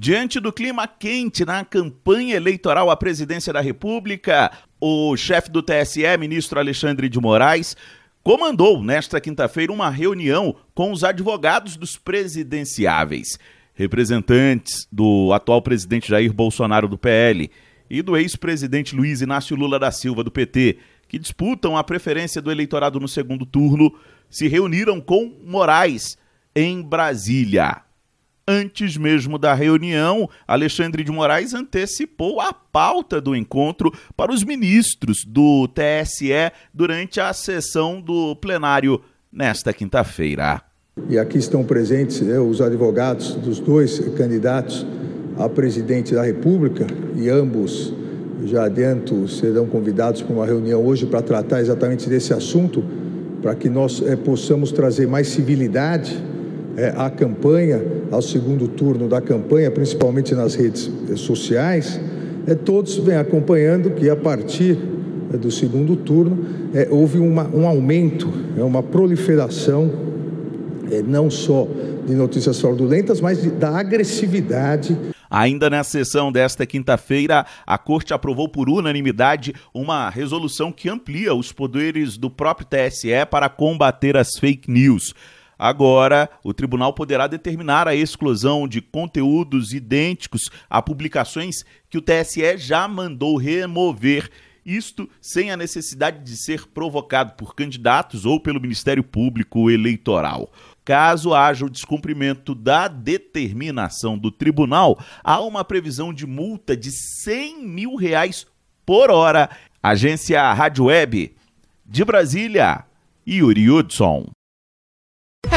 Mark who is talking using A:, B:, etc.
A: Diante do clima quente na campanha eleitoral à presidência da República, o chefe do TSE, ministro Alexandre de Moraes, comandou nesta quinta-feira uma reunião com os advogados dos presidenciáveis, representantes do atual presidente Jair Bolsonaro do PL e do ex-presidente Luiz Inácio Lula da Silva do PT, que disputam a preferência do eleitorado no segundo turno, se reuniram com Moraes em Brasília. Antes mesmo da reunião, Alexandre de Moraes antecipou a pauta do encontro para os ministros do TSE durante a sessão do plenário nesta quinta-feira.
B: E aqui estão presentes né, os advogados dos dois candidatos a presidente da República e ambos, já adianto, serão convidados para uma reunião hoje para tratar exatamente desse assunto, para que nós é, possamos trazer mais civilidade é, campanha, ao segundo turno da campanha, principalmente nas redes sociais, é, todos vêm acompanhando que a partir é, do segundo turno é, houve uma, um aumento, é, uma proliferação, é, não só de notícias fraudulentas, mas de, da agressividade.
A: Ainda na sessão desta quinta-feira, a Corte aprovou por unanimidade uma resolução que amplia os poderes do próprio TSE para combater as fake news. Agora, o tribunal poderá determinar a exclusão de conteúdos idênticos a publicações que o TSE já mandou remover. Isto sem a necessidade de ser provocado por candidatos ou pelo Ministério Público Eleitoral. Caso haja o descumprimento da determinação do tribunal, há uma previsão de multa de 100 mil reais por hora. Agência Rádio Web de Brasília, Yuri Hudson.